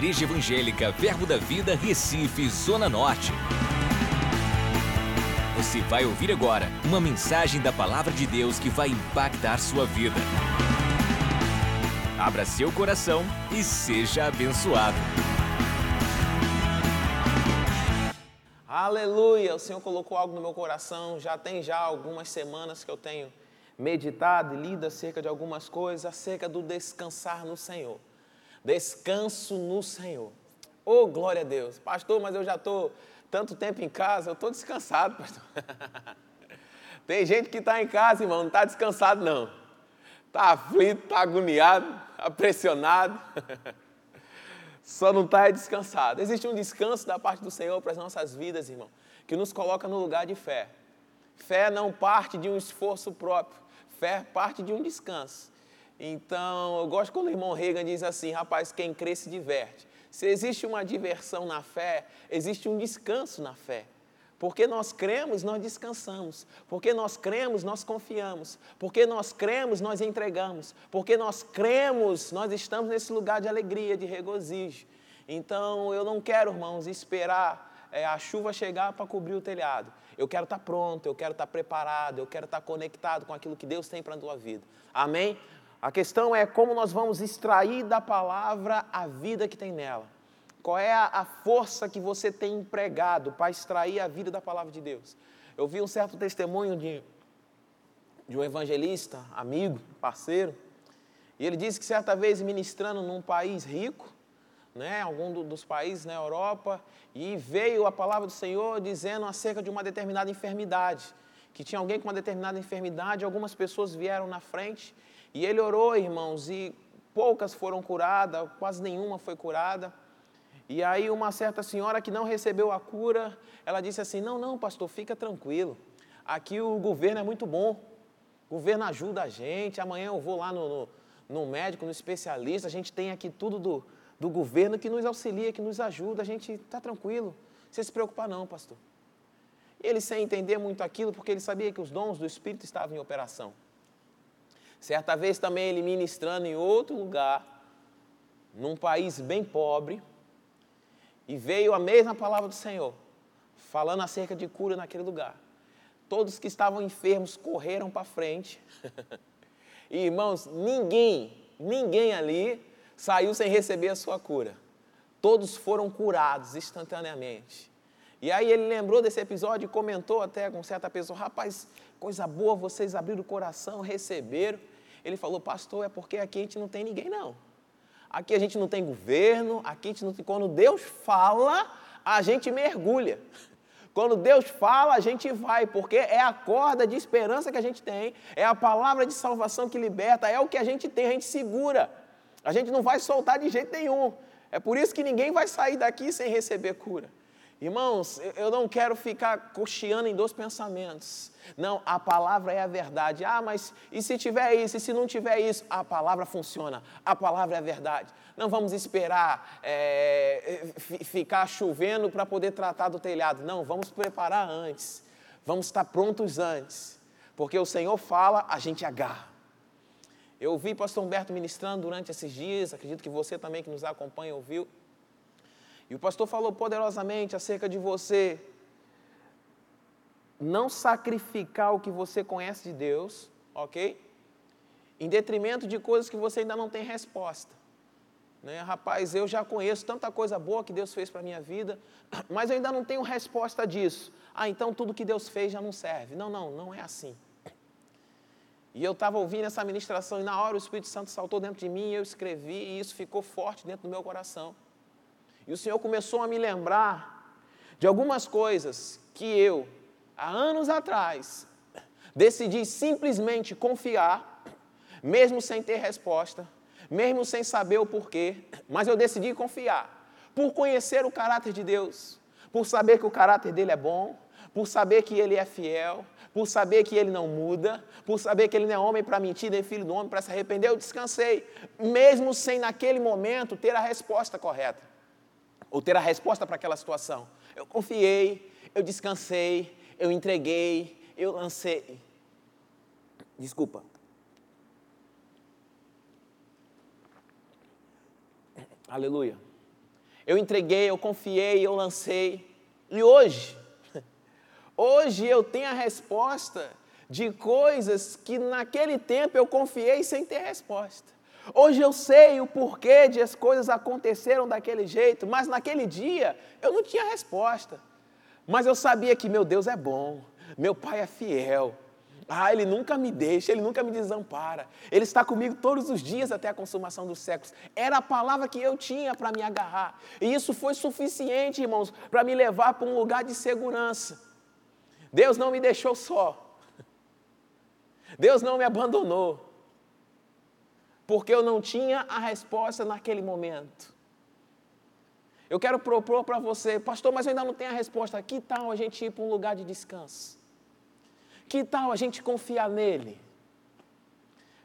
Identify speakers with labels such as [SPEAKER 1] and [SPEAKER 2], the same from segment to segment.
[SPEAKER 1] Igreja Evangélica Verbo da Vida, Recife, Zona Norte. Você vai ouvir agora uma mensagem da Palavra de Deus que vai impactar sua vida. Abra seu coração e seja abençoado.
[SPEAKER 2] Aleluia! O Senhor colocou algo no meu coração. Já tem já algumas semanas que eu tenho meditado e lido acerca de algumas coisas, acerca do descansar no Senhor. Descanso no Senhor. Oh, glória a Deus. Pastor, mas eu já estou tanto tempo em casa, eu estou descansado, pastor. Tem gente que está em casa, irmão, não está descansado, não. Está aflito, está agoniado, está pressionado. Só não está descansado. Existe um descanso da parte do Senhor para as nossas vidas, irmão, que nos coloca no lugar de fé. Fé não parte de um esforço próprio, fé parte de um descanso. Então, eu gosto quando o irmão Reagan diz assim: rapaz, quem crê se diverte. Se existe uma diversão na fé, existe um descanso na fé. Porque nós cremos, nós descansamos. Porque nós cremos, nós confiamos. Porque nós cremos, nós entregamos. Porque nós cremos, nós estamos nesse lugar de alegria, de regozijo. Então, eu não quero, irmãos, esperar é, a chuva chegar para cobrir o telhado. Eu quero estar pronto, eu quero estar preparado, eu quero estar conectado com aquilo que Deus tem para a tua vida. Amém? A questão é como nós vamos extrair da palavra a vida que tem nela. Qual é a, força que você tem empregado para extrair a vida da palavra de Deus? Eu vi um certo testemunho de, de um evangelista, amigo, parceiro, e ele disse que certa vez ministrando num país rico, né, algum do, dos países na Europa, e veio a palavra do Senhor dizendo acerca de uma determinada enfermidade, que tinha alguém com uma determinada enfermidade, algumas pessoas vieram na frente e ele orou, irmãos, e poucas foram curadas, quase nenhuma foi curada. E aí uma certa senhora que não recebeu a cura, ela disse assim: "Não, não, pastor, fica tranquilo. Aqui o governo é muito bom. O governo ajuda a gente. Amanhã eu vou lá no, no, no médico, no especialista. A gente tem aqui tudo do, do governo que nos auxilia, que nos ajuda. A gente está tranquilo. Você se preocupar não, pastor. Ele sem entender muito aquilo, porque ele sabia que os dons do Espírito estavam em operação. Certa vez também ele ministrando em outro lugar, num país bem pobre, e veio a mesma palavra do Senhor, falando acerca de cura naquele lugar. Todos que estavam enfermos correram para frente. e, irmãos, ninguém, ninguém ali saiu sem receber a sua cura. Todos foram curados instantaneamente. E aí ele lembrou desse episódio e comentou até com certa pessoa: rapaz, coisa boa, vocês abriram o coração, receberam. Ele falou, pastor, é porque aqui a gente não tem ninguém, não. Aqui a gente não tem governo, aqui a gente não tem. Quando Deus fala, a gente mergulha. Quando Deus fala, a gente vai, porque é a corda de esperança que a gente tem, é a palavra de salvação que liberta, é o que a gente tem, a gente segura. A gente não vai soltar de jeito nenhum. É por isso que ninguém vai sair daqui sem receber cura. Irmãos, eu não quero ficar cocheando em dois pensamentos. Não, a palavra é a verdade. Ah, mas e se tiver isso, e se não tiver isso? A palavra funciona, a palavra é a verdade. Não vamos esperar é, ficar chovendo para poder tratar do telhado. Não, vamos preparar antes. Vamos estar prontos antes. Porque o Senhor fala, a gente agarra. Eu ouvi pastor Humberto ministrando durante esses dias, acredito que você também que nos acompanha ouviu. E o pastor falou poderosamente acerca de você não sacrificar o que você conhece de Deus, ok? Em detrimento de coisas que você ainda não tem resposta. Né? Rapaz, eu já conheço tanta coisa boa que Deus fez para a minha vida, mas eu ainda não tenho resposta disso. Ah, então tudo que Deus fez já não serve. Não, não, não é assim. E eu estava ouvindo essa ministração e na hora o Espírito Santo saltou dentro de mim e eu escrevi e isso ficou forte dentro do meu coração. E o Senhor começou a me lembrar de algumas coisas que eu, há anos atrás, decidi simplesmente confiar, mesmo sem ter resposta, mesmo sem saber o porquê, mas eu decidi confiar, por conhecer o caráter de Deus, por saber que o caráter dele é bom, por saber que ele é fiel, por saber que ele não muda, por saber que ele não é homem para mentir, nem filho do homem para se arrepender, eu descansei, mesmo sem naquele momento ter a resposta correta ou ter a resposta para aquela situação. Eu confiei, eu descansei, eu entreguei, eu lancei. Desculpa. Aleluia. eu entreguei, eu confiei, eu lancei. E hoje, hoje eu tenho a resposta de coisas que naquele tempo eu confiei sem ter resposta. Hoje eu sei o porquê de as coisas aconteceram daquele jeito, mas naquele dia eu não tinha resposta. Mas eu sabia que meu Deus é bom, meu Pai é fiel. Ah, Ele nunca me deixa, Ele nunca me desampara. Ele está comigo todos os dias até a consumação dos séculos. Era a palavra que eu tinha para me agarrar. E isso foi suficiente, irmãos, para me levar para um lugar de segurança. Deus não me deixou só. Deus não me abandonou porque eu não tinha a resposta naquele momento. Eu quero propor para você, pastor, mas eu ainda não tenho a resposta. Que tal a gente ir para um lugar de descanso? Que tal a gente confiar nele?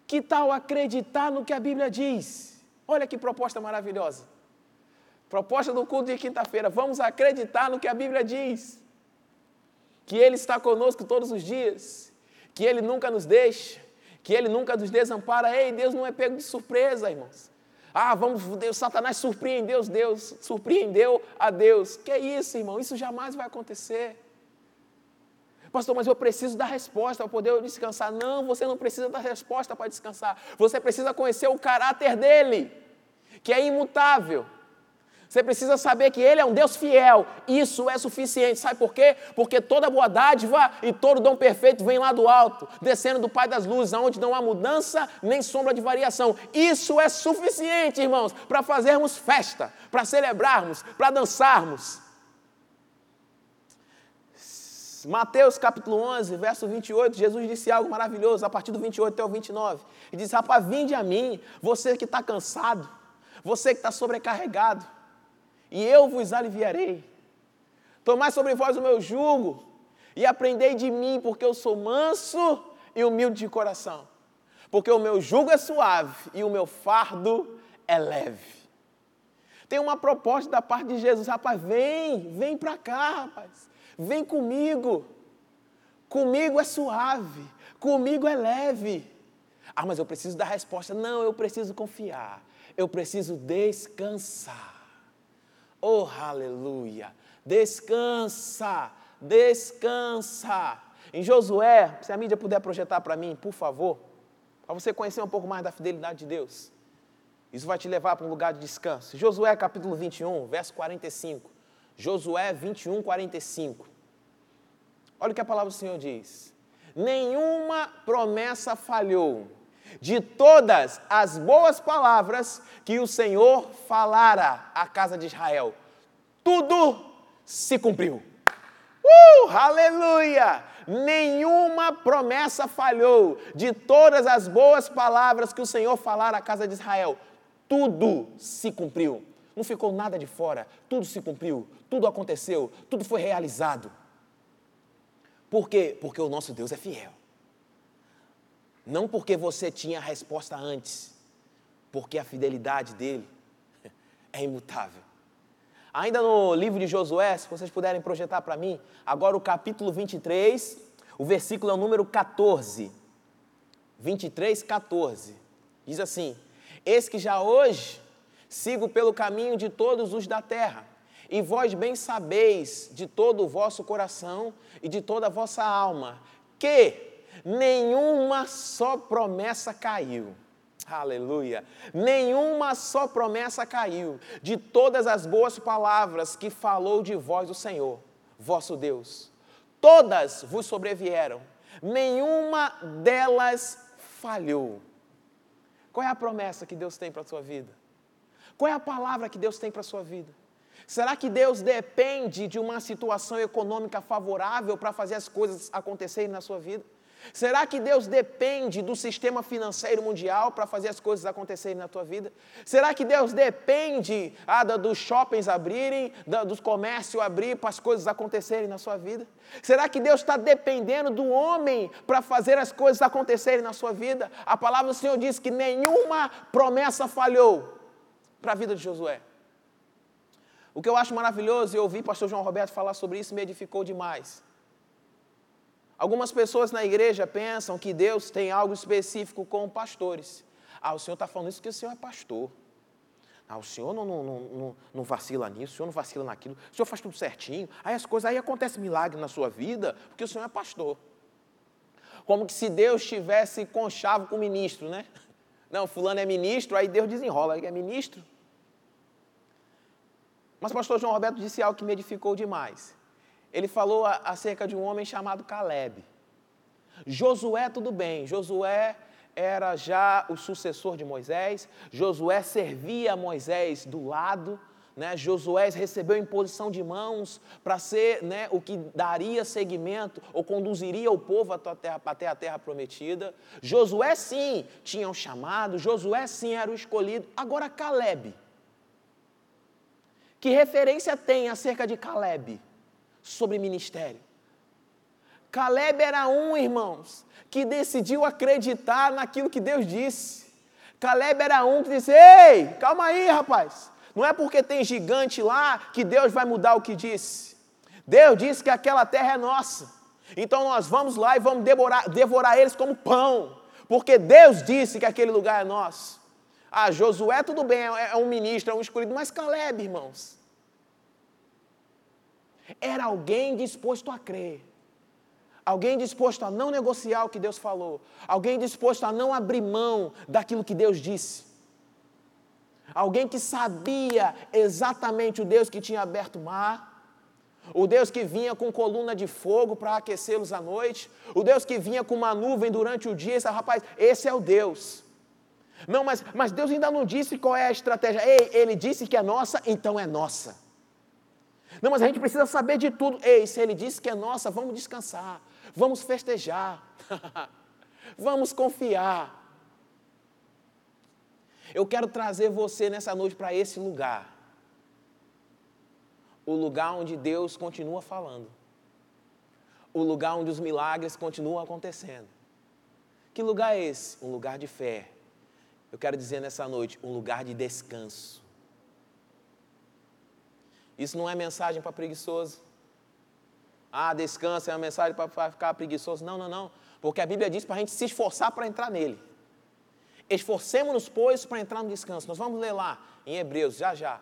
[SPEAKER 2] Que tal acreditar no que a Bíblia diz? Olha que proposta maravilhosa. Proposta do culto de quinta-feira. Vamos acreditar no que a Bíblia diz. Que Ele está conosco todos os dias. Que Ele nunca nos deixa que Ele nunca nos desampara. Ei, Deus não é pego de surpresa, irmãos. Ah, vamos, Deus, Satanás surpreendeu Deus, surpreendeu a Deus. Que é isso, irmão? Isso jamais vai acontecer. Pastor, mas eu preciso da resposta para poder descansar. Não, você não precisa da resposta para descansar. Você precisa conhecer o caráter dele, que é imutável. Você precisa saber que Ele é um Deus fiel. Isso é suficiente. Sabe por quê? Porque toda boa dádiva e todo dom perfeito vem lá do alto, descendo do Pai das Luzes, onde não há mudança nem sombra de variação. Isso é suficiente, irmãos, para fazermos festa, para celebrarmos, para dançarmos. Mateus capítulo 11, verso 28, Jesus disse algo maravilhoso, a partir do 28 até o 29. Ele diz: Rapaz, vinde a mim, você que está cansado, você que está sobrecarregado e eu vos aliviarei. Tomai sobre vós o meu jugo e aprendei de mim, porque eu sou manso e humilde de coração. Porque o meu jugo é suave e o meu fardo é leve. Tem uma proposta da parte de Jesus, rapaz, vem, vem para cá, rapaz. Vem comigo. Comigo é suave, comigo é leve. Ah, mas eu preciso dar resposta. Não, eu preciso confiar. Eu preciso descansar. Oh, aleluia! Descansa, descansa. Em Josué, se a mídia puder projetar para mim, por favor, para você conhecer um pouco mais da fidelidade de Deus. Isso vai te levar para um lugar de descanso. Josué capítulo 21, verso 45. Josué 21, 45. Olha o que a palavra do Senhor diz. Nenhuma promessa falhou de todas as boas palavras que o Senhor falara à casa de Israel. Tudo se cumpriu. Uh, aleluia! Nenhuma promessa falhou de todas as boas palavras que o Senhor falara à casa de Israel. Tudo se cumpriu. Não ficou nada de fora. Tudo se cumpriu. Tudo aconteceu. Tudo foi realizado. Por quê? Porque o nosso Deus é fiel. Não porque você tinha a resposta antes, porque a fidelidade dele é imutável. Ainda no livro de Josué, se vocês puderem projetar para mim, agora o capítulo 23, o versículo é o número 14. 23, 14. Diz assim: Eis que já hoje sigo pelo caminho de todos os da terra, e vós bem sabeis de todo o vosso coração e de toda a vossa alma, que nenhuma só promessa caiu. Aleluia. Nenhuma só promessa caiu de todas as boas palavras que falou de vós o Senhor, vosso Deus. Todas vos sobrevieram, nenhuma delas falhou. Qual é a promessa que Deus tem para a sua vida? Qual é a palavra que Deus tem para a sua vida? Será que Deus depende de uma situação econômica favorável para fazer as coisas acontecerem na sua vida? Será que Deus depende do sistema financeiro mundial para fazer as coisas acontecerem na tua vida? Será que Deus depende ah, dos shoppings abrirem, dos comércios abrir para as coisas acontecerem na sua vida? Será que Deus está dependendo do homem para fazer as coisas acontecerem na sua vida? A palavra do Senhor diz que nenhuma promessa falhou para a vida de Josué. O que eu acho maravilhoso, e ouvi o pastor João Roberto falar sobre isso, me edificou demais. Algumas pessoas na igreja pensam que Deus tem algo específico com pastores. Ah, o senhor está falando isso porque o senhor é pastor. Ah, o senhor não, não, não, não, vacila nisso, o senhor não vacila naquilo, o senhor faz tudo certinho. Aí as coisas, aí acontece milagre na sua vida, porque o senhor é pastor. Como que se Deus tivesse conchavo com o ministro, né? Não, fulano é ministro, aí Deus desenrola, é ministro. Mas pastor João Roberto disse algo que me edificou demais. Ele falou acerca de um homem chamado Caleb. Josué, tudo bem, Josué era já o sucessor de Moisés, Josué servia Moisés do lado, né? Josué recebeu imposição de mãos para ser né, o que daria seguimento ou conduziria o povo até a terra prometida. Josué, sim, tinha um chamado, Josué, sim, era o escolhido. Agora, Caleb. Que referência tem acerca de Caleb sobre ministério? Caleb era um, irmãos, que decidiu acreditar naquilo que Deus disse. Caleb era um que disse: Ei, calma aí, rapaz. Não é porque tem gigante lá que Deus vai mudar o que disse. Deus disse que aquela terra é nossa. Então nós vamos lá e vamos devorar, devorar eles como pão. Porque Deus disse que aquele lugar é nosso. Ah, Josué, tudo bem, é, é um ministro, é um escolhido, mas Caleb, irmãos, era alguém disposto a crer. Alguém disposto a não negociar o que Deus falou. Alguém disposto a não abrir mão daquilo que Deus disse. Alguém que sabia exatamente o Deus que tinha aberto o mar, o Deus que vinha com coluna de fogo para aquecê-los à noite, o Deus que vinha com uma nuvem durante o dia. Esse, rapaz, esse é o Deus. Não, mas, mas Deus ainda não disse qual é a estratégia. Ei, ele disse que é nossa, então é nossa. Não, mas a gente precisa saber de tudo. Ei, se ele disse que é nossa, vamos descansar, vamos festejar, vamos confiar. Eu quero trazer você nessa noite para esse lugar. O lugar onde Deus continua falando. O lugar onde os milagres continuam acontecendo. Que lugar é esse? Um lugar de fé. Eu quero dizer nessa noite, um lugar de descanso. Isso não é mensagem para preguiçoso. Ah, descanso é uma mensagem para ficar preguiçoso. Não, não, não. Porque a Bíblia diz para a gente se esforçar para entrar nele. Esforcemos-nos, pois, para entrar no descanso. Nós vamos ler lá em Hebreus, já já.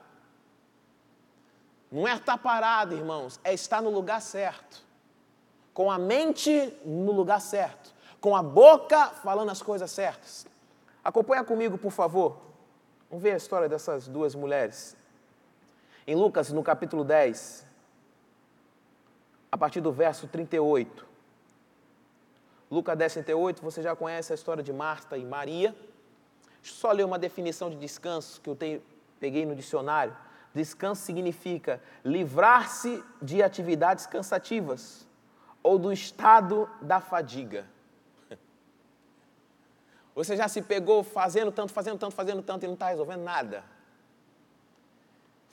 [SPEAKER 2] Não é estar parado, irmãos, é estar no lugar certo. Com a mente no lugar certo. Com a boca falando as coisas certas. Acompanha comigo, por favor. Vamos ver a história dessas duas mulheres. Em Lucas, no capítulo 10, a partir do verso 38. Lucas 10, 38, você já conhece a história de Marta e Maria. Deixa eu só ler uma definição de descanso que eu tenho, peguei no dicionário. Descanso significa livrar-se de atividades cansativas ou do estado da fadiga. Você já se pegou fazendo tanto, fazendo tanto, fazendo tanto e não está resolvendo nada?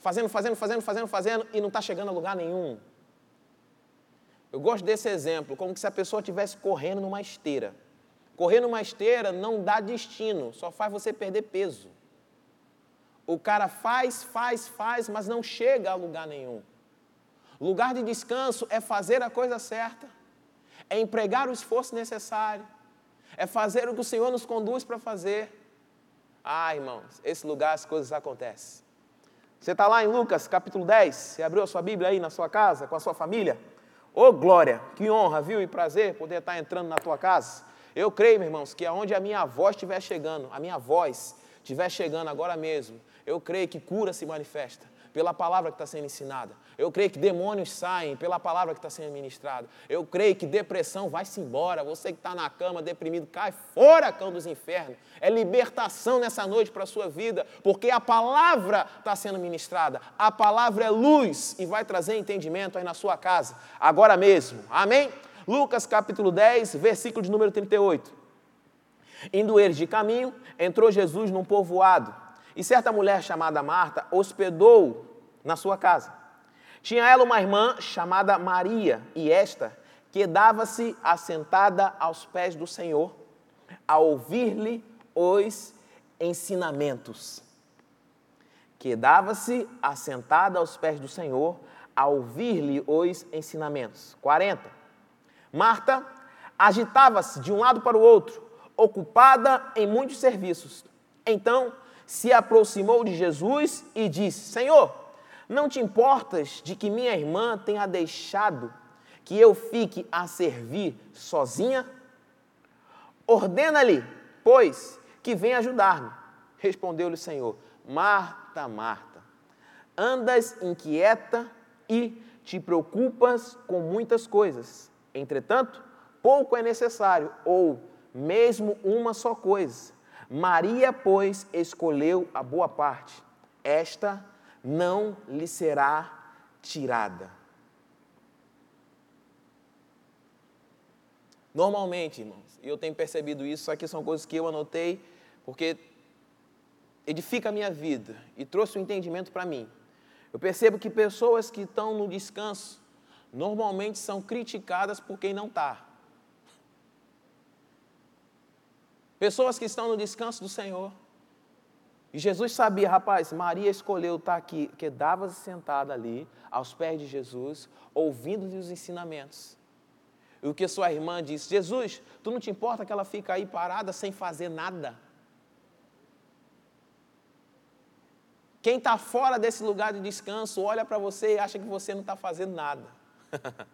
[SPEAKER 2] Fazendo, fazendo, fazendo, fazendo, fazendo e não está chegando a lugar nenhum. Eu gosto desse exemplo, como se a pessoa estivesse correndo numa esteira. Correr numa esteira não dá destino, só faz você perder peso. O cara faz, faz, faz, mas não chega a lugar nenhum. Lugar de descanso é fazer a coisa certa, é empregar o esforço necessário, é fazer o que o Senhor nos conduz para fazer. Ah, irmãos, esse lugar as coisas acontecem. Você está lá em Lucas capítulo 10, você abriu a sua Bíblia aí na sua casa, com a sua família? Ô oh, glória, que honra, viu, e prazer poder estar entrando na tua casa. Eu creio, meus irmãos, que aonde a minha voz estiver chegando, a minha voz estiver chegando agora mesmo, eu creio que cura se manifesta pela palavra que está sendo ensinada. Eu creio que demônios saem pela palavra que está sendo ministrada. Eu creio que depressão vai-se embora. Você que está na cama deprimido, cai fora, cão dos infernos. É libertação nessa noite para a sua vida, porque a palavra está sendo ministrada. A palavra é luz e vai trazer entendimento aí na sua casa, agora mesmo. Amém? Lucas capítulo 10, versículo de número 38. Indo eles de caminho, entrou Jesus num povoado, e certa mulher chamada Marta hospedou na sua casa. Tinha ela uma irmã chamada Maria, e esta quedava-se assentada aos pés do Senhor, a ouvir-lhe os ensinamentos. Quedava-se assentada aos pés do Senhor, a ouvir-lhe os ensinamentos. 40. Marta agitava-se de um lado para o outro, ocupada em muitos serviços. Então se aproximou de Jesus e disse: Senhor, não te importas de que minha irmã tenha deixado que eu fique a servir sozinha? Ordena-lhe, pois, que venha ajudar-me. Respondeu-lhe o Senhor: Marta, Marta, andas inquieta e te preocupas com muitas coisas. Entretanto, pouco é necessário, ou mesmo uma só coisa. Maria, pois, escolheu a boa parte. Esta não lhe será tirada. Normalmente, irmãos, e eu tenho percebido isso, isso aqui são coisas que eu anotei, porque edifica a minha vida e trouxe um entendimento para mim. Eu percebo que pessoas que estão no descanso normalmente são criticadas por quem não está. Pessoas que estão no descanso do Senhor. E Jesus sabia, rapaz, Maria escolheu estar aqui, quedava-se sentada ali, aos pés de Jesus, ouvindo-lhe os ensinamentos. E o que sua irmã disse: Jesus, tu não te importa que ela fica aí parada sem fazer nada? Quem está fora desse lugar de descanso olha para você e acha que você não está fazendo nada.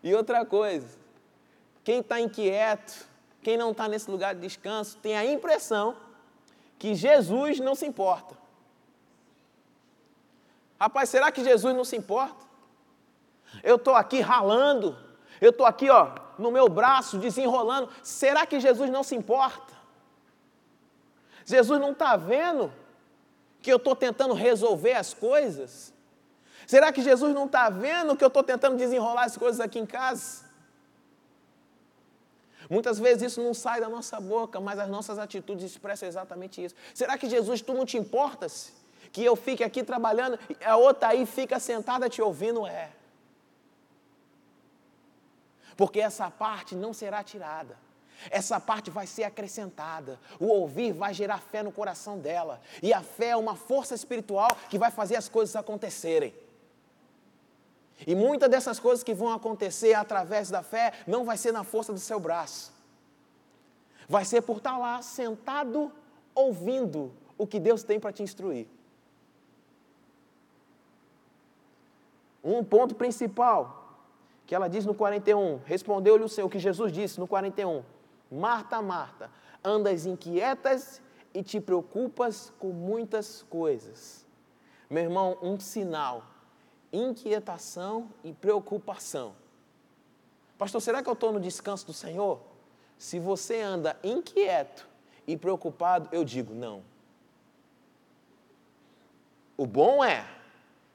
[SPEAKER 2] e outra coisa, quem está inquieto, quem não está nesse lugar de descanso, tem a impressão que Jesus não se importa. Rapaz, será que Jesus não se importa? Eu estou aqui ralando, eu estou aqui, ó, no meu braço, desenrolando. Será que Jesus não se importa? Jesus não está vendo que eu estou tentando resolver as coisas? Será que Jesus não está vendo que eu estou tentando desenrolar as coisas aqui em casa? Muitas vezes isso não sai da nossa boca, mas as nossas atitudes expressam exatamente isso. Será que Jesus, tu não te importas? Que eu fique aqui trabalhando e a outra aí fica sentada te ouvindo? É. Porque essa parte não será tirada. Essa parte vai ser acrescentada. O ouvir vai gerar fé no coração dela. E a fé é uma força espiritual que vai fazer as coisas acontecerem. E muitas dessas coisas que vão acontecer através da fé não vai ser na força do seu braço. Vai ser por estar lá sentado ouvindo o que Deus tem para te instruir. Um ponto principal que ela diz no 41, respondeu-lhe o Senhor, que Jesus disse no 41, Marta, Marta, andas inquietas e te preocupas com muitas coisas. Meu irmão, um sinal inquietação e preocupação. Pastor, será que eu estou no descanso do Senhor? Se você anda inquieto e preocupado, eu digo não. O bom é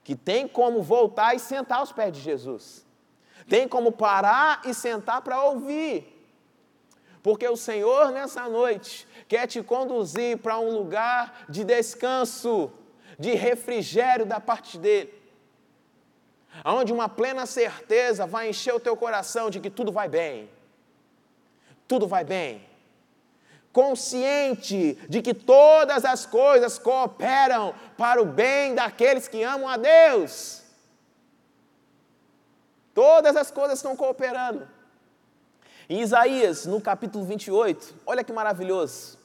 [SPEAKER 2] que tem como voltar e sentar aos pés de Jesus. Tem como parar e sentar para ouvir. Porque o Senhor, nessa noite, quer te conduzir para um lugar de descanso, de refrigério da parte dEle onde uma plena certeza vai encher o teu coração de que tudo vai bem. Tudo vai bem. Consciente de que todas as coisas cooperam para o bem daqueles que amam a Deus. Todas as coisas estão cooperando. Em Isaías, no capítulo 28, olha que maravilhoso.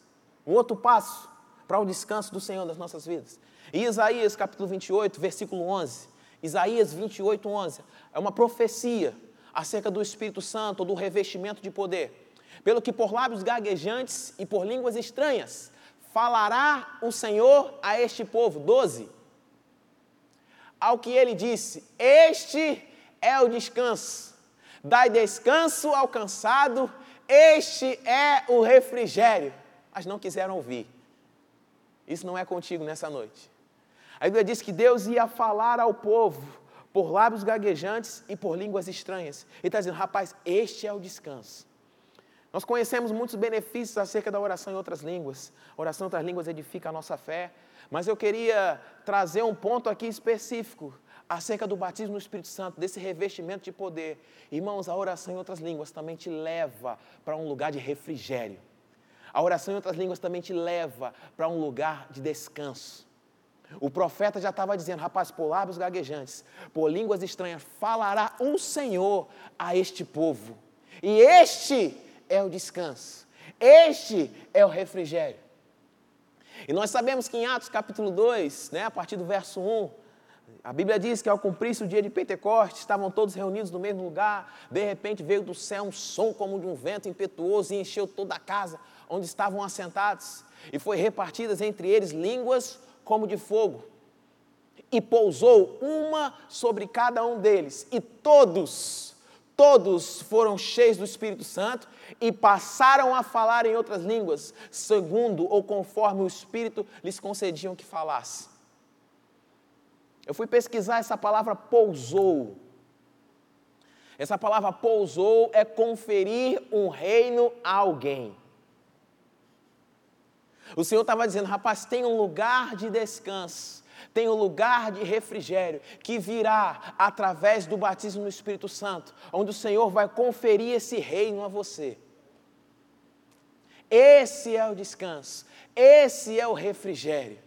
[SPEAKER 2] Um outro passo para o descanso do Senhor nas nossas vidas. Em Isaías, capítulo 28, versículo 11. Isaías 28, 11. É uma profecia acerca do Espírito Santo, do revestimento de poder. Pelo que por lábios gaguejantes e por línguas estranhas falará o Senhor a este povo. 12. Ao que ele disse: Este é o descanso. Dai descanso ao cansado, este é o refrigério. Mas não quiseram ouvir. Isso não é contigo nessa noite. A Bíblia diz que Deus ia falar ao povo por lábios gaguejantes e por línguas estranhas. Ele está dizendo, rapaz, este é o descanso. Nós conhecemos muitos benefícios acerca da oração em outras línguas. A oração em outras línguas edifica a nossa fé. Mas eu queria trazer um ponto aqui específico acerca do batismo no Espírito Santo, desse revestimento de poder. Irmãos, a oração em outras línguas também te leva para um lugar de refrigério. A oração em outras línguas também te leva para um lugar de descanso. O profeta já estava dizendo, rapaz, por lábios gaguejantes, por línguas estranhas, falará um Senhor a este povo. E este é o descanso. Este é o refrigério. E nós sabemos que em Atos capítulo 2, né, a partir do verso 1, a Bíblia diz que ao cumprir-se o dia de Pentecostes, estavam todos reunidos no mesmo lugar, de repente veio do céu um som como de um vento impetuoso e encheu toda a casa onde estavam assentados, e foi repartidas entre eles línguas como de fogo, e pousou uma sobre cada um deles, e todos, todos foram cheios do Espírito Santo e passaram a falar em outras línguas, segundo ou conforme o Espírito lhes concediam que falasse. Eu fui pesquisar essa palavra pousou. Essa palavra pousou é conferir um reino a alguém. O Senhor estava dizendo, rapaz, tem um lugar de descanso, tem um lugar de refrigério que virá através do batismo no Espírito Santo, onde o Senhor vai conferir esse reino a você. Esse é o descanso, esse é o refrigério.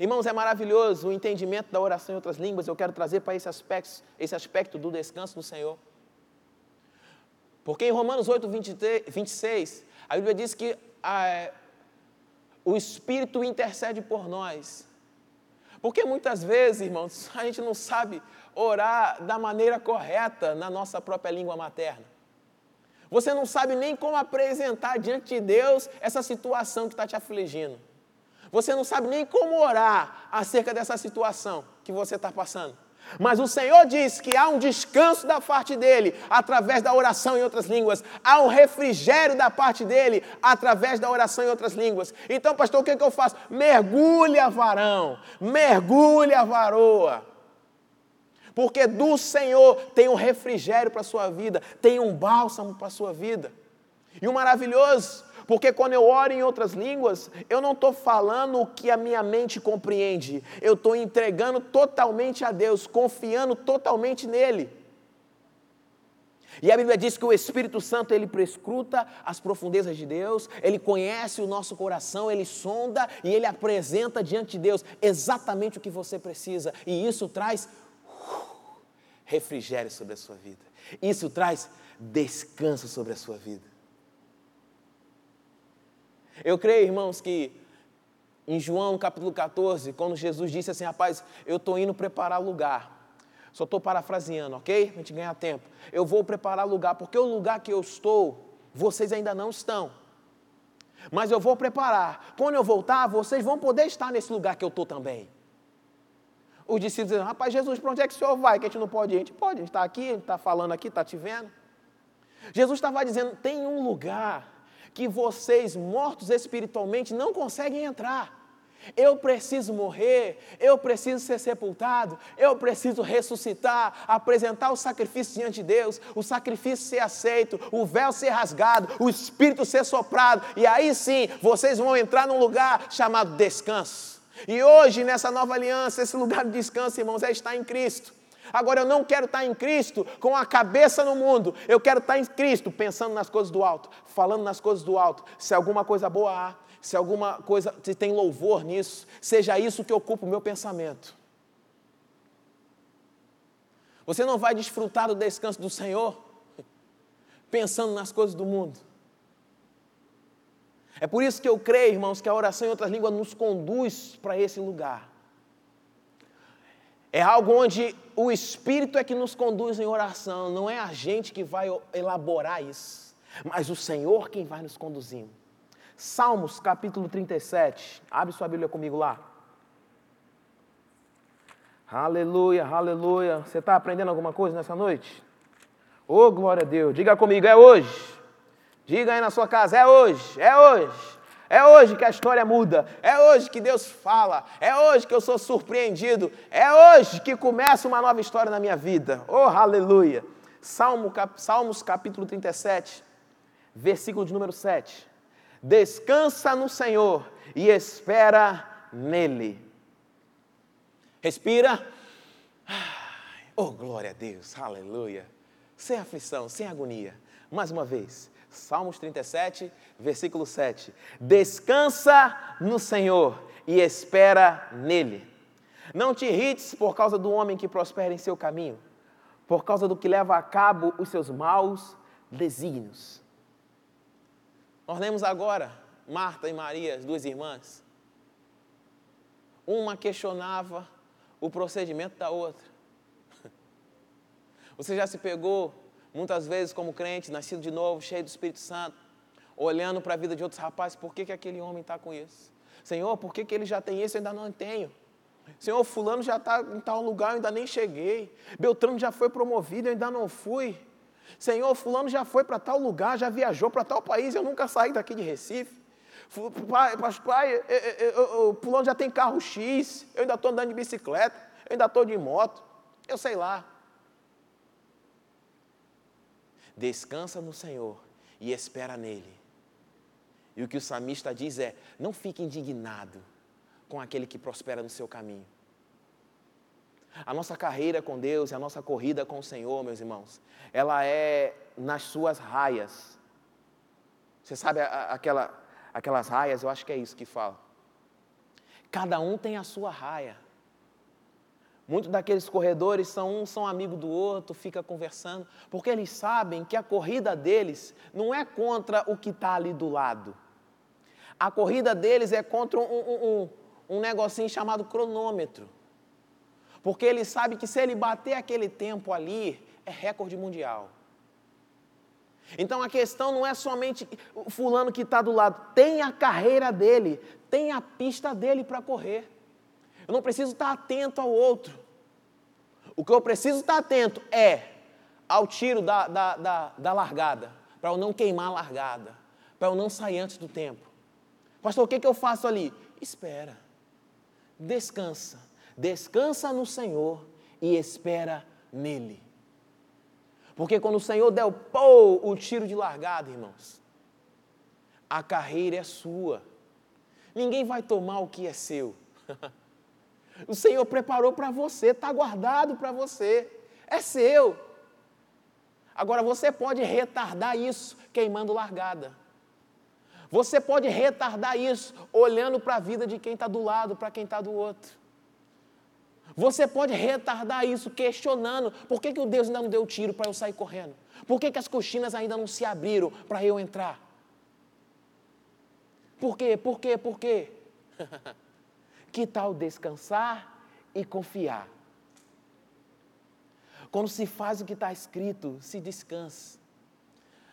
[SPEAKER 2] Irmãos, é maravilhoso o entendimento da oração em outras línguas. Eu quero trazer para esse aspecto, esse aspecto do descanso do Senhor. Porque em Romanos 8, 23, 26, a Bíblia diz que a, o Espírito intercede por nós. Porque muitas vezes, irmãos, a gente não sabe orar da maneira correta na nossa própria língua materna. Você não sabe nem como apresentar diante de Deus essa situação que está te afligindo. Você não sabe nem como orar acerca dessa situação que você está passando. Mas o Senhor diz que há um descanso da parte dele através da oração em outras línguas, há um refrigério da parte dele através da oração em outras línguas. Então, pastor, o que, é que eu faço? Mergulha, varão, mergulha, varoa. Porque do Senhor tem um refrigério para a sua vida, tem um bálsamo para a sua vida. E o maravilhoso porque quando eu oro em outras línguas, eu não estou falando o que a minha mente compreende, eu estou entregando totalmente a Deus, confiando totalmente nele. E a Bíblia diz que o Espírito Santo ele prescruta as profundezas de Deus, ele conhece o nosso coração, ele sonda e ele apresenta diante de Deus exatamente o que você precisa, e isso traz uh, refrigério sobre a sua vida, isso traz descanso sobre a sua vida. Eu creio, irmãos, que em João capítulo 14, quando Jesus disse assim, rapaz, eu estou indo preparar lugar. Só estou parafraseando, ok? Para a gente ganhar tempo. Eu vou preparar lugar, porque o lugar que eu estou, vocês ainda não estão. Mas eu vou preparar. Quando eu voltar, vocês vão poder estar nesse lugar que eu estou também. Os discípulos dizem, rapaz, Jesus, para onde é que o senhor vai? Que a gente não pode ir. A gente pode, a gente está aqui, a gente está falando aqui, está te vendo. Jesus estava dizendo, tem um lugar que vocês, mortos espiritualmente, não conseguem entrar. Eu preciso morrer, eu preciso ser sepultado, eu preciso ressuscitar, apresentar o sacrifício diante de Deus, o sacrifício ser aceito, o véu ser rasgado, o espírito ser soprado, e aí sim vocês vão entrar num lugar chamado descanso. E hoje, nessa nova aliança, esse lugar de descanso, irmãos, é estar em Cristo. Agora eu não quero estar em Cristo com a cabeça no mundo. Eu quero estar em Cristo pensando nas coisas do alto, falando nas coisas do alto. Se alguma coisa boa há, se alguma coisa se tem louvor nisso, seja isso que ocupa o meu pensamento. Você não vai desfrutar do descanso do Senhor pensando nas coisas do mundo. É por isso que eu creio, irmãos, que a oração em outras línguas nos conduz para esse lugar. É algo onde o Espírito é que nos conduz em oração, não é a gente que vai elaborar isso, mas o Senhor quem vai nos conduzindo. Salmos capítulo 37, abre sua Bíblia comigo lá. Aleluia, aleluia. Você está aprendendo alguma coisa nessa noite? Ô oh, glória a Deus, diga comigo, é hoje. Diga aí na sua casa, é hoje, é hoje. É hoje que a história muda. É hoje que Deus fala. É hoje que eu sou surpreendido. É hoje que começa uma nova história na minha vida. Oh, aleluia. Salmo, cap, Salmos capítulo 37, versículo de número 7. Descansa no Senhor e espera nele. Respira. Oh, glória a Deus. Aleluia. Sem aflição, sem agonia. Mais uma vez. Salmos 37, versículo 7. Descansa no Senhor e espera nele. Não te irrites por causa do homem que prospera em seu caminho, por causa do que leva a cabo os seus maus desígnios. Nós lemos agora Marta e Maria, as duas irmãs. Uma questionava o procedimento da outra. Você já se pegou, muitas vezes, como crente, nascido de novo, cheio do Espírito Santo, olhando para a vida de outros rapazes, por que, que aquele homem está com isso? Senhor, por que, que ele já tem isso e ainda não tenho? Senhor, fulano já está em tal lugar, eu ainda nem cheguei. Beltrano já foi promovido, eu ainda não fui. Senhor, fulano já foi para tal lugar, já viajou para tal país, eu nunca saí daqui de Recife. Pai, pai fulano já tem carro X, eu ainda estou andando de bicicleta, eu ainda estou de moto, eu sei lá. Descansa no Senhor e espera nele. E o que o samista diz é: não fique indignado com aquele que prospera no seu caminho. A nossa carreira com Deus e a nossa corrida com o Senhor, meus irmãos, ela é nas suas raias. Você sabe aquela, aquelas raias? Eu acho que é isso que fala. Cada um tem a sua raia. Muitos daqueles corredores são um são amigo do outro, fica conversando, porque eles sabem que a corrida deles não é contra o que está ali do lado. A corrida deles é contra um, um, um, um negocinho chamado cronômetro. Porque ele sabe que se ele bater aquele tempo ali, é recorde mundial. Então a questão não é somente o fulano que está do lado, tem a carreira dele, tem a pista dele para correr. Eu não preciso estar atento ao outro. O que eu preciso estar atento é ao tiro da, da, da, da largada, para eu não queimar a largada, para eu não sair antes do tempo. Pastor, o que, que eu faço ali? Espera, descansa, descansa no Senhor e espera nele. Porque quando o Senhor der o, pô, o tiro de largada, irmãos, a carreira é sua. Ninguém vai tomar o que é seu. o Senhor preparou para você, está guardado para você, é seu. Agora você pode retardar isso queimando largada. Você pode retardar isso olhando para a vida de quem está do lado, para quem está do outro. Você pode retardar isso questionando por que, que o Deus ainda não deu tiro para eu sair correndo? Por que, que as coxinas ainda não se abriram para eu entrar? Por quê? Por quê? Por quê? que tal descansar e confiar? Quando se faz o que está escrito, se descansa.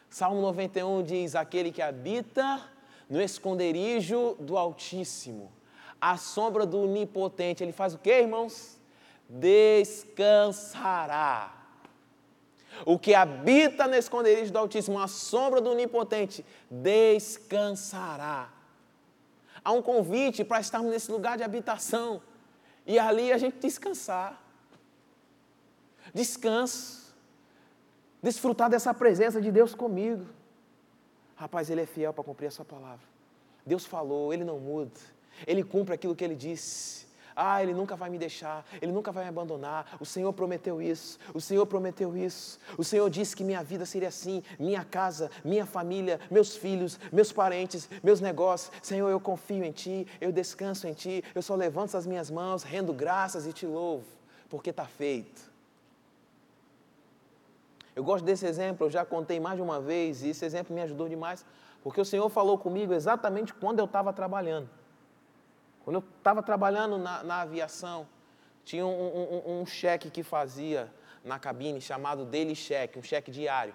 [SPEAKER 2] Salmo 91 diz: Aquele que habita no esconderijo do Altíssimo à sombra do Onipotente, ele faz o que, irmãos? Descansará. O que habita no esconderijo do Altíssimo, à sombra do Onipotente, descansará. Há um convite para estarmos nesse lugar de habitação e ali a gente descansar. Descanso. Desfrutar dessa presença de Deus comigo. Rapaz, Ele é fiel para cumprir a Sua palavra. Deus falou, Ele não muda. Ele cumpre aquilo que ele disse. Ah, Ele nunca vai me deixar, Ele nunca vai me abandonar. O Senhor prometeu isso, o Senhor prometeu isso. O Senhor disse que minha vida seria assim: minha casa, minha família, meus filhos, meus parentes, meus negócios. Senhor, eu confio em Ti, eu descanso em Ti, eu só levanto as minhas mãos, rendo graças e te louvo, porque está feito. Eu gosto desse exemplo, eu já contei mais de uma vez e esse exemplo me ajudou demais, porque o Senhor falou comigo exatamente quando eu estava trabalhando. Quando eu estava trabalhando na, na, aviação, tinha um, um, um, cheque que fazia na cabine chamado daily cheque, um cheque diário.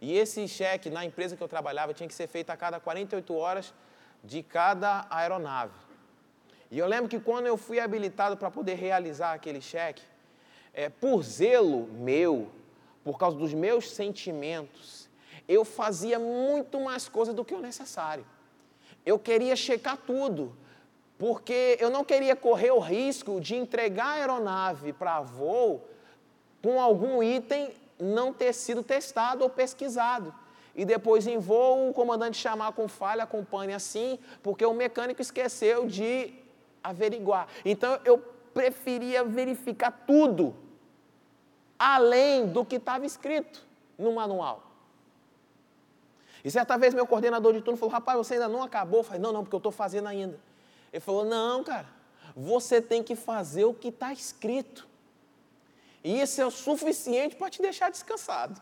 [SPEAKER 2] E esse cheque, na empresa que eu trabalhava, tinha que ser feito a cada 48 horas de cada aeronave. E eu lembro que quando eu fui habilitado para poder realizar aquele cheque, é, por zelo meu, por causa dos meus sentimentos, eu fazia muito mais coisas do que o necessário. Eu queria checar tudo porque eu não queria correr o risco de entregar a aeronave para voo com algum item não ter sido testado ou pesquisado. E depois em voo o comandante chamar com falha, acompanhe assim, porque o mecânico esqueceu de averiguar. Então eu preferia verificar tudo, além do que estava escrito no manual. E certa vez meu coordenador de turno falou: Rapaz, você ainda não acabou? Eu falei: Não, não, porque eu estou fazendo ainda. Ele falou: Não, cara, você tem que fazer o que está escrito. E isso é o suficiente para te deixar descansado.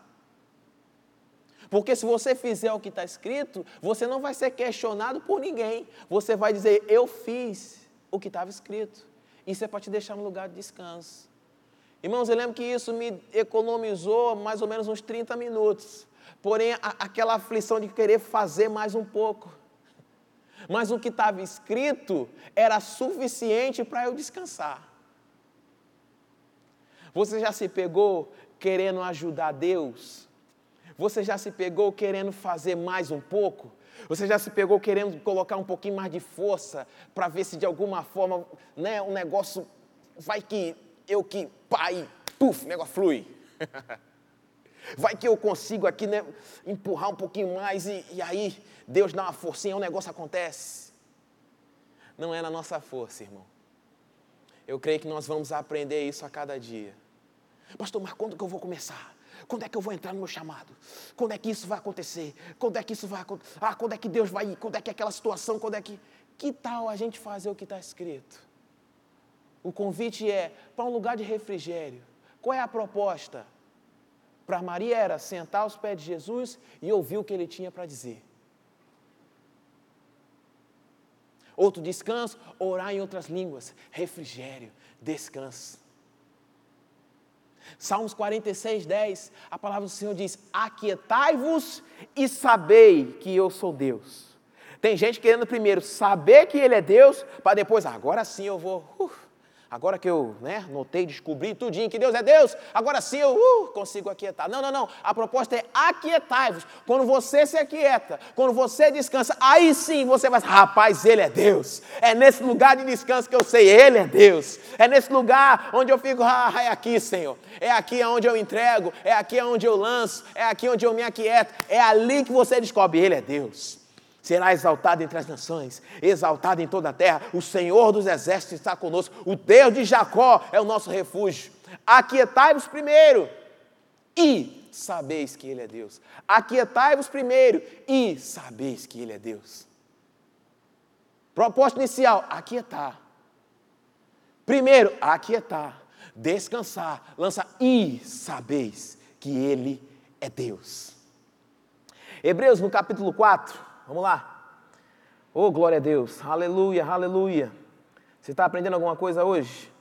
[SPEAKER 2] Porque se você fizer o que está escrito, você não vai ser questionado por ninguém. Você vai dizer, eu fiz o que estava escrito. Isso é para te deixar no lugar de descanso. Irmãos, eu lembro que isso me economizou mais ou menos uns 30 minutos. Porém, a, aquela aflição de querer fazer mais um pouco. Mas o que estava escrito era suficiente para eu descansar. Você já se pegou querendo ajudar Deus? Você já se pegou querendo fazer mais um pouco? Você já se pegou querendo colocar um pouquinho mais de força para ver se de alguma forma, né, um negócio vai que eu que pai, puf, o negócio flui. vai que eu consigo aqui, né, empurrar um pouquinho mais e, e aí Deus dá uma forcinha, o negócio acontece. Não é na nossa força, irmão. Eu creio que nós vamos aprender isso a cada dia. Pastor, mas quando que eu vou começar? Quando é que eu vou entrar no meu chamado? Quando é que isso vai acontecer? Quando é que isso vai acontecer? Ah, quando é que Deus vai ir? Quando é que aquela situação? Quando é que. Que tal a gente fazer o que está escrito? O convite é para um lugar de refrigério. Qual é a proposta? Para Maria era sentar aos pés de Jesus e ouvir o que ele tinha para dizer. Outro descanso, orar em outras línguas. Refrigério, descanso. Salmos 46, 10, a palavra do Senhor diz: Aquietai-vos e sabei que eu sou Deus. Tem gente querendo primeiro saber que Ele é Deus, para depois, agora sim eu vou. Uh, Agora que eu né, notei, descobri tudinho que Deus é Deus, agora sim eu uh, consigo aquietar. Não, não, não. A proposta é aquietai-vos. Quando você se aquieta, quando você descansa, aí sim você vai rapaz, Ele é Deus. É nesse lugar de descanso que eu sei, Ele é Deus. É nesse lugar onde eu fico, ah, é aqui, Senhor. É aqui onde eu entrego, é aqui onde eu lanço, é aqui onde eu me aquieto. É ali que você descobre, Ele é Deus será exaltado entre as nações, exaltado em toda a terra. O Senhor dos exércitos está conosco, o Deus de Jacó é o nosso refúgio. Aquietai-vos primeiro e sabeis que Ele é Deus. Aquietai-vos primeiro e sabeis que Ele é Deus. Proposta inicial: aquietar. Primeiro, aquietar, descansar, lançar e sabeis que Ele é Deus. Hebreus no capítulo 4, Vamos lá. Oh, glória a Deus. Aleluia, aleluia. Você está aprendendo alguma coisa hoje?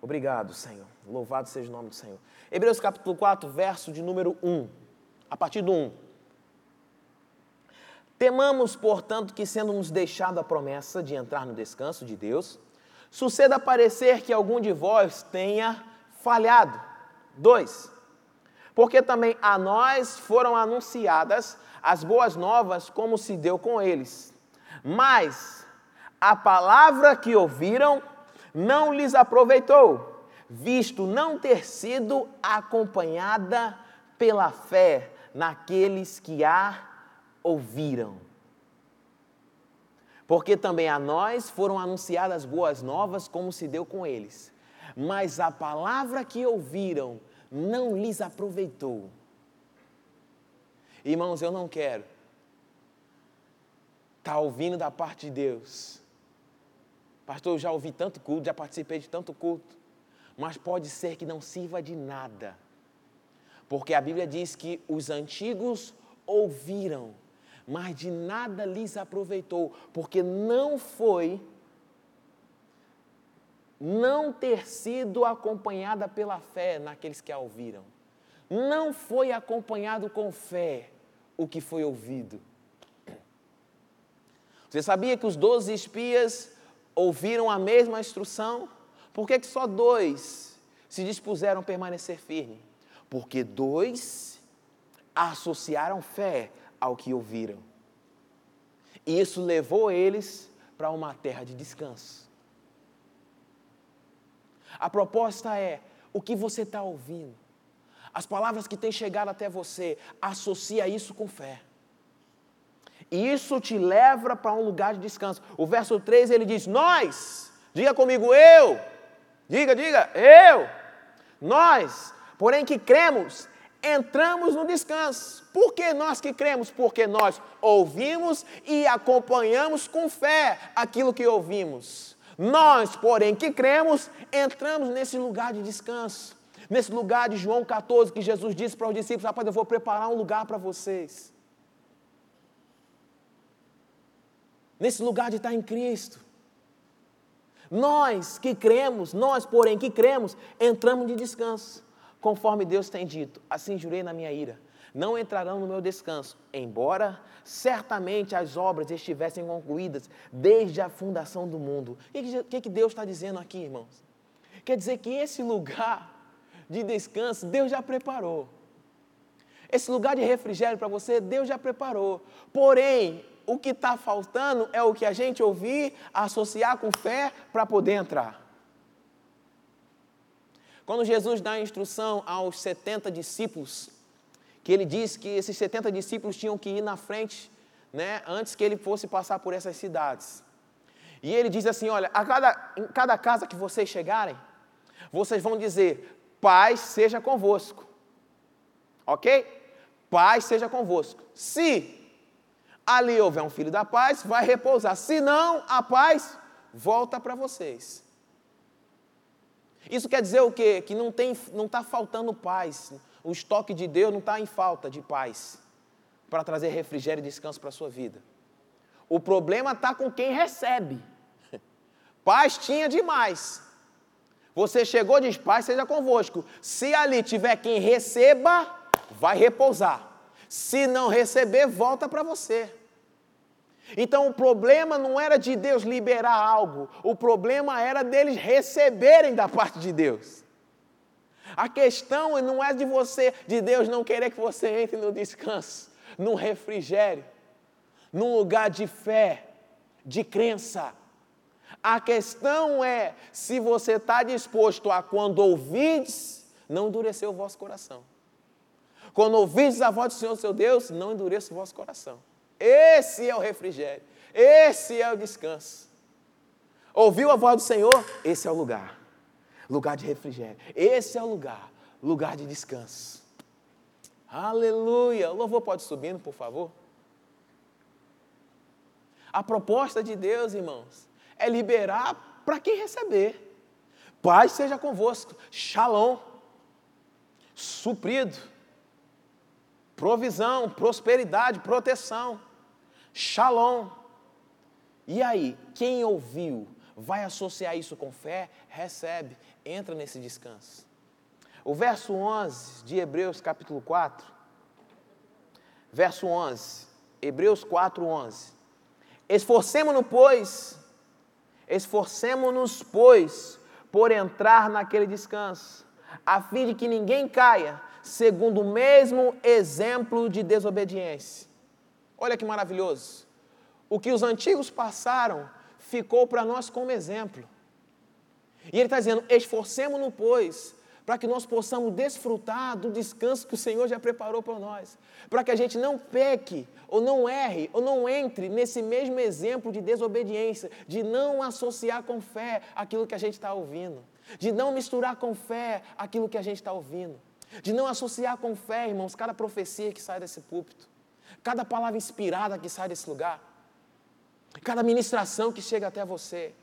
[SPEAKER 2] Obrigado, Senhor. Louvado seja o nome do Senhor. Hebreus capítulo 4, verso de número 1. A partir do 1. Temamos, portanto, que sendo-nos deixado a promessa de entrar no descanso de Deus, suceda parecer que algum de vós tenha falhado. 2. Porque também a nós foram anunciadas as boas novas como se deu com eles. Mas a palavra que ouviram não lhes aproveitou, visto não ter sido acompanhada pela fé naqueles que a ouviram. Porque também a nós foram anunciadas boas novas, como se deu com eles. Mas a palavra que ouviram não lhes aproveitou. Irmãos, eu não quero estar tá ouvindo da parte de Deus. Pastor, eu já ouvi tanto culto, já participei de tanto culto, mas pode ser que não sirva de nada. Porque a Bíblia diz que os antigos ouviram, mas de nada lhes aproveitou, porque não foi não ter sido acompanhada pela fé naqueles que a ouviram. Não foi acompanhado com fé o que foi ouvido. Você sabia que os doze espias ouviram a mesma instrução? Por que, que só dois se dispuseram a permanecer firme? Porque dois associaram fé ao que ouviram. E isso levou eles para uma terra de descanso. A proposta é: o que você está ouvindo? as palavras que têm chegado até você, associa isso com fé. E isso te leva para um lugar de descanso. O verso 3 ele diz: Nós, diga comigo, eu, diga, diga, eu, nós, porém que cremos, entramos no descanso. Por que nós que cremos? Porque nós ouvimos e acompanhamos com fé aquilo que ouvimos. Nós, porém, que cremos, entramos nesse lugar de descanso. Nesse lugar de João 14, que Jesus disse para os discípulos: Rapaz, eu vou preparar um lugar para vocês. Nesse lugar de estar em Cristo. Nós que cremos, nós, porém, que cremos, entramos de descanso, conforme Deus tem dito: Assim jurei na minha ira, não entrarão no meu descanso, embora certamente as obras estivessem concluídas desde a fundação do mundo. O que, que Deus está dizendo aqui, irmãos? Quer dizer que esse lugar de descanso Deus já preparou. Esse lugar de refrigério para você, Deus já preparou. Porém, o que está faltando é o que a gente ouvir, associar com fé para poder entrar. Quando Jesus dá a instrução aos 70 discípulos, que ele diz que esses 70 discípulos tinham que ir na frente, né, antes que ele fosse passar por essas cidades. E ele diz assim: Olha, a cada, em cada casa que vocês chegarem, vocês vão dizer: Paz seja convosco. Ok? Paz seja convosco. Se ali houver um filho da paz, vai repousar. Se não, a paz volta para vocês. Isso quer dizer o quê? Que não está não tá faltando paz. O estoque de Deus não está em falta de paz para trazer refrigério e descanso para a sua vida. O problema está com quem recebe. Paz tinha demais. Você chegou de paz, seja convosco. Se ali tiver quem receba, vai repousar. Se não receber, volta para você. Então o problema não era de Deus liberar algo, o problema era deles receberem da parte de Deus. A questão não é de você, de Deus não querer que você entre no descanso, num refrigério, num lugar de fé, de crença. A questão é se você está disposto a, quando ouvides, não endurecer o vosso coração. Quando ouvides a voz do Senhor, seu Deus, não endureça o vosso coração. Esse é o refrigério. Esse é o descanso. Ouviu a voz do Senhor? Esse é o lugar. Lugar de refrigério. Esse é o lugar. Lugar de descanso. Aleluia. O louvor pode subindo, por favor. A proposta de Deus, irmãos, é liberar para quem receber. Paz seja convosco. Shalom. Suprido provisão, prosperidade, proteção, shalom. E aí, quem ouviu, vai associar isso com fé, recebe, entra nesse descanso. O verso 11 de Hebreus capítulo 4, verso 11, Hebreus 4, 11. Esforcemos-nos, pois, esforcemos-nos, pois, por entrar naquele descanso, a fim de que ninguém caia, segundo o mesmo exemplo de desobediência. Olha que maravilhoso. O que os antigos passaram ficou para nós como exemplo. E ele está dizendo: esforcemos-nos, pois, para que nós possamos desfrutar do descanso que o Senhor já preparou para nós. Para que a gente não peque, ou não erre, ou não entre nesse mesmo exemplo de desobediência, de não associar com fé aquilo que a gente está ouvindo, de não misturar com fé aquilo que a gente está ouvindo de não associar com fé, irmãos, cada profecia que sai desse púlpito, cada palavra inspirada que sai desse lugar, cada ministração que chega até você.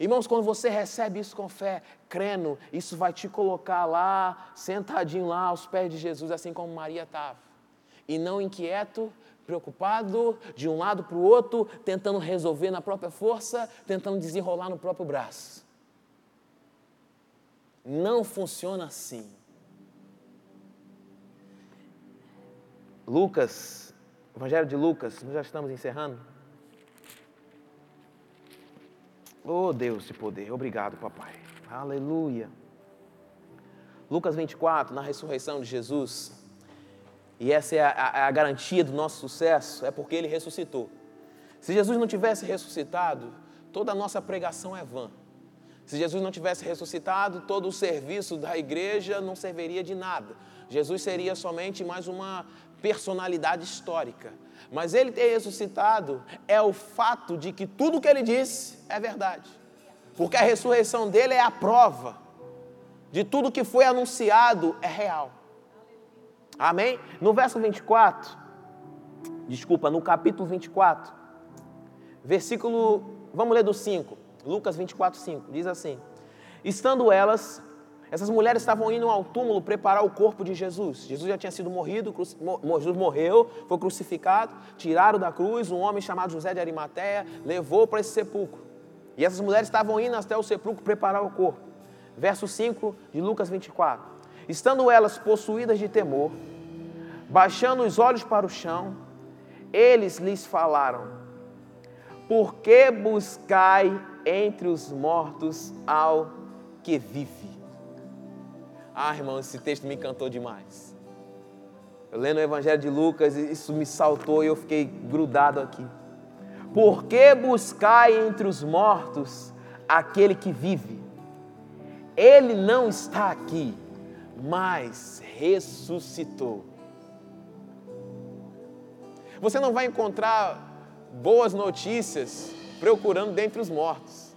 [SPEAKER 2] Irmãos, quando você recebe isso com fé, crendo, isso vai te colocar lá, sentadinho lá aos pés de Jesus, assim como Maria estava. E não inquieto, preocupado, de um lado para o outro, tentando resolver na própria força, tentando desenrolar no próprio braço. Não funciona assim. Lucas, Evangelho de Lucas, nós já estamos encerrando. Oh Deus de poder, obrigado, papai. Aleluia. Lucas 24, na ressurreição de Jesus, e essa é a, a, garantia do nosso sucesso, é porque ele ressuscitou. Se Jesus não tivesse ressuscitado, toda a nossa pregação é vã. Se Jesus não tivesse ressuscitado, todo o serviço da igreja não serviria de nada. Jesus seria somente mais uma personalidade histórica. Mas ele ter ressuscitado é o fato de que tudo que ele disse é verdade. Porque a ressurreição dele é a prova de tudo que foi anunciado é real. Amém? No verso 24, desculpa, no capítulo 24, versículo, vamos ler do 5, Lucas 24, 5, diz assim: Estando elas Essas mulheres estavam indo ao túmulo preparar o corpo de Jesus. Jesus já tinha sido morrido, Jesus morreu, foi crucificado, tiraram da cruz, um homem chamado José de Arimateia levou para esse sepulcro. E essas mulheres estavam indo até o sepulcro preparar o corpo. Verso 5 de Lucas 24. Estando elas possuídas de temor, baixando os olhos para o chão, eles lhes falaram: Por que buscai entre os mortos ao que vive? Ah, irmão, esse texto me encantou demais. Eu lendo o Evangelho de Lucas, isso me saltou e eu fiquei grudado aqui. Por que buscai entre os mortos aquele que vive? Ele não está aqui, mas ressuscitou. Você não vai encontrar boas notícias procurando dentre os mortos.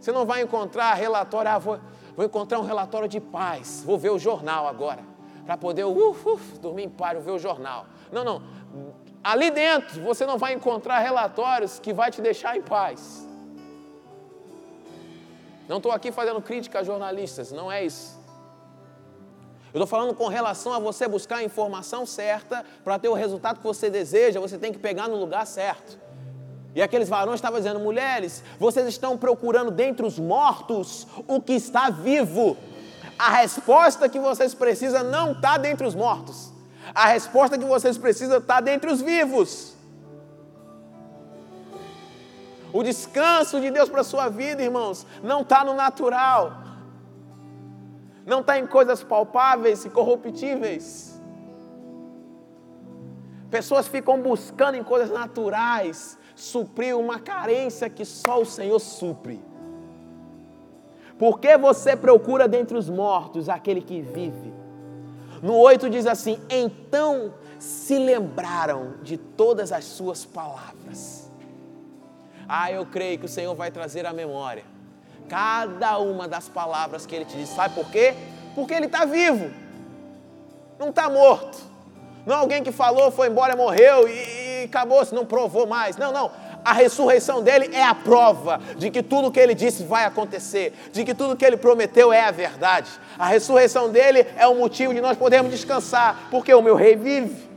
[SPEAKER 2] Você não vai encontrar relatório, ah, vou, vou encontrar um relatório de paz, vou ver o jornal agora, para poder uf, uf, dormir em paz, ver o jornal. Não, não. Ali dentro você não vai encontrar relatórios que vai te deixar em paz. Não estou aqui fazendo crítica a jornalistas, não é isso. Eu estou falando com relação a você buscar a informação certa para ter o resultado que você deseja, você tem que pegar no lugar certo. E aqueles varões estavam dizendo: mulheres, vocês estão procurando dentre os mortos o que está vivo. A resposta que vocês precisam não está dentre os mortos. A resposta que vocês precisam está dentre os vivos. O descanso de Deus para a sua vida, irmãos, não está no natural, não está em coisas palpáveis e corruptíveis. Pessoas ficam buscando em coisas naturais, suprir uma carência que só o Senhor supre. Porque você procura dentre os mortos aquele que vive. No 8 diz assim: Então se lembraram de todas as suas palavras. Ah, eu creio que o Senhor vai trazer à memória cada uma das palavras que ele te disse. Sabe por quê? Porque ele está vivo, não está morto. Não é alguém que falou, foi embora, morreu e, acabou-se, não provou mais. Não, não. A ressurreição dele é a prova de que tudo que ele disse vai acontecer, de que tudo que ele prometeu é a verdade. A ressurreição dele é o motivo de nós podermos descansar, porque o meu rei vive.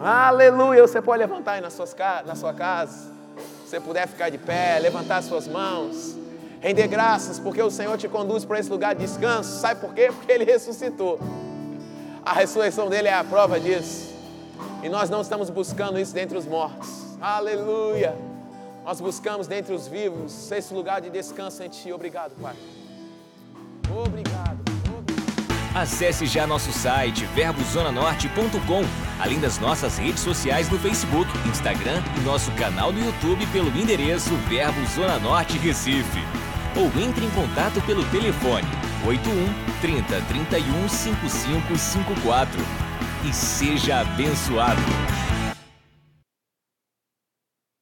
[SPEAKER 2] Aleluia! Você pode levantar aí na, suas, na sua casa, se você puder ficar de pé, levantar suas mãos, render graças, porque o Senhor te conduz para esse lugar de descanso. Sabe por quê? Porque ele ressuscitou. A ressurreição dele é a prova disso. E nós não estamos buscando isso dentre os mortos. Aleluia! Nós buscamos dentre os vivos esse lugar de descanso em Ti. Obrigado, Pai. Obrigado.
[SPEAKER 1] Acesse já nosso site verbozonanorte.com, além das nossas redes sociais no Facebook, Instagram e nosso canal no YouTube pelo endereço Verbo Zona Norte Recife. Ou entre em contato pelo telefone 81 30 31 5554 e seja abençoado.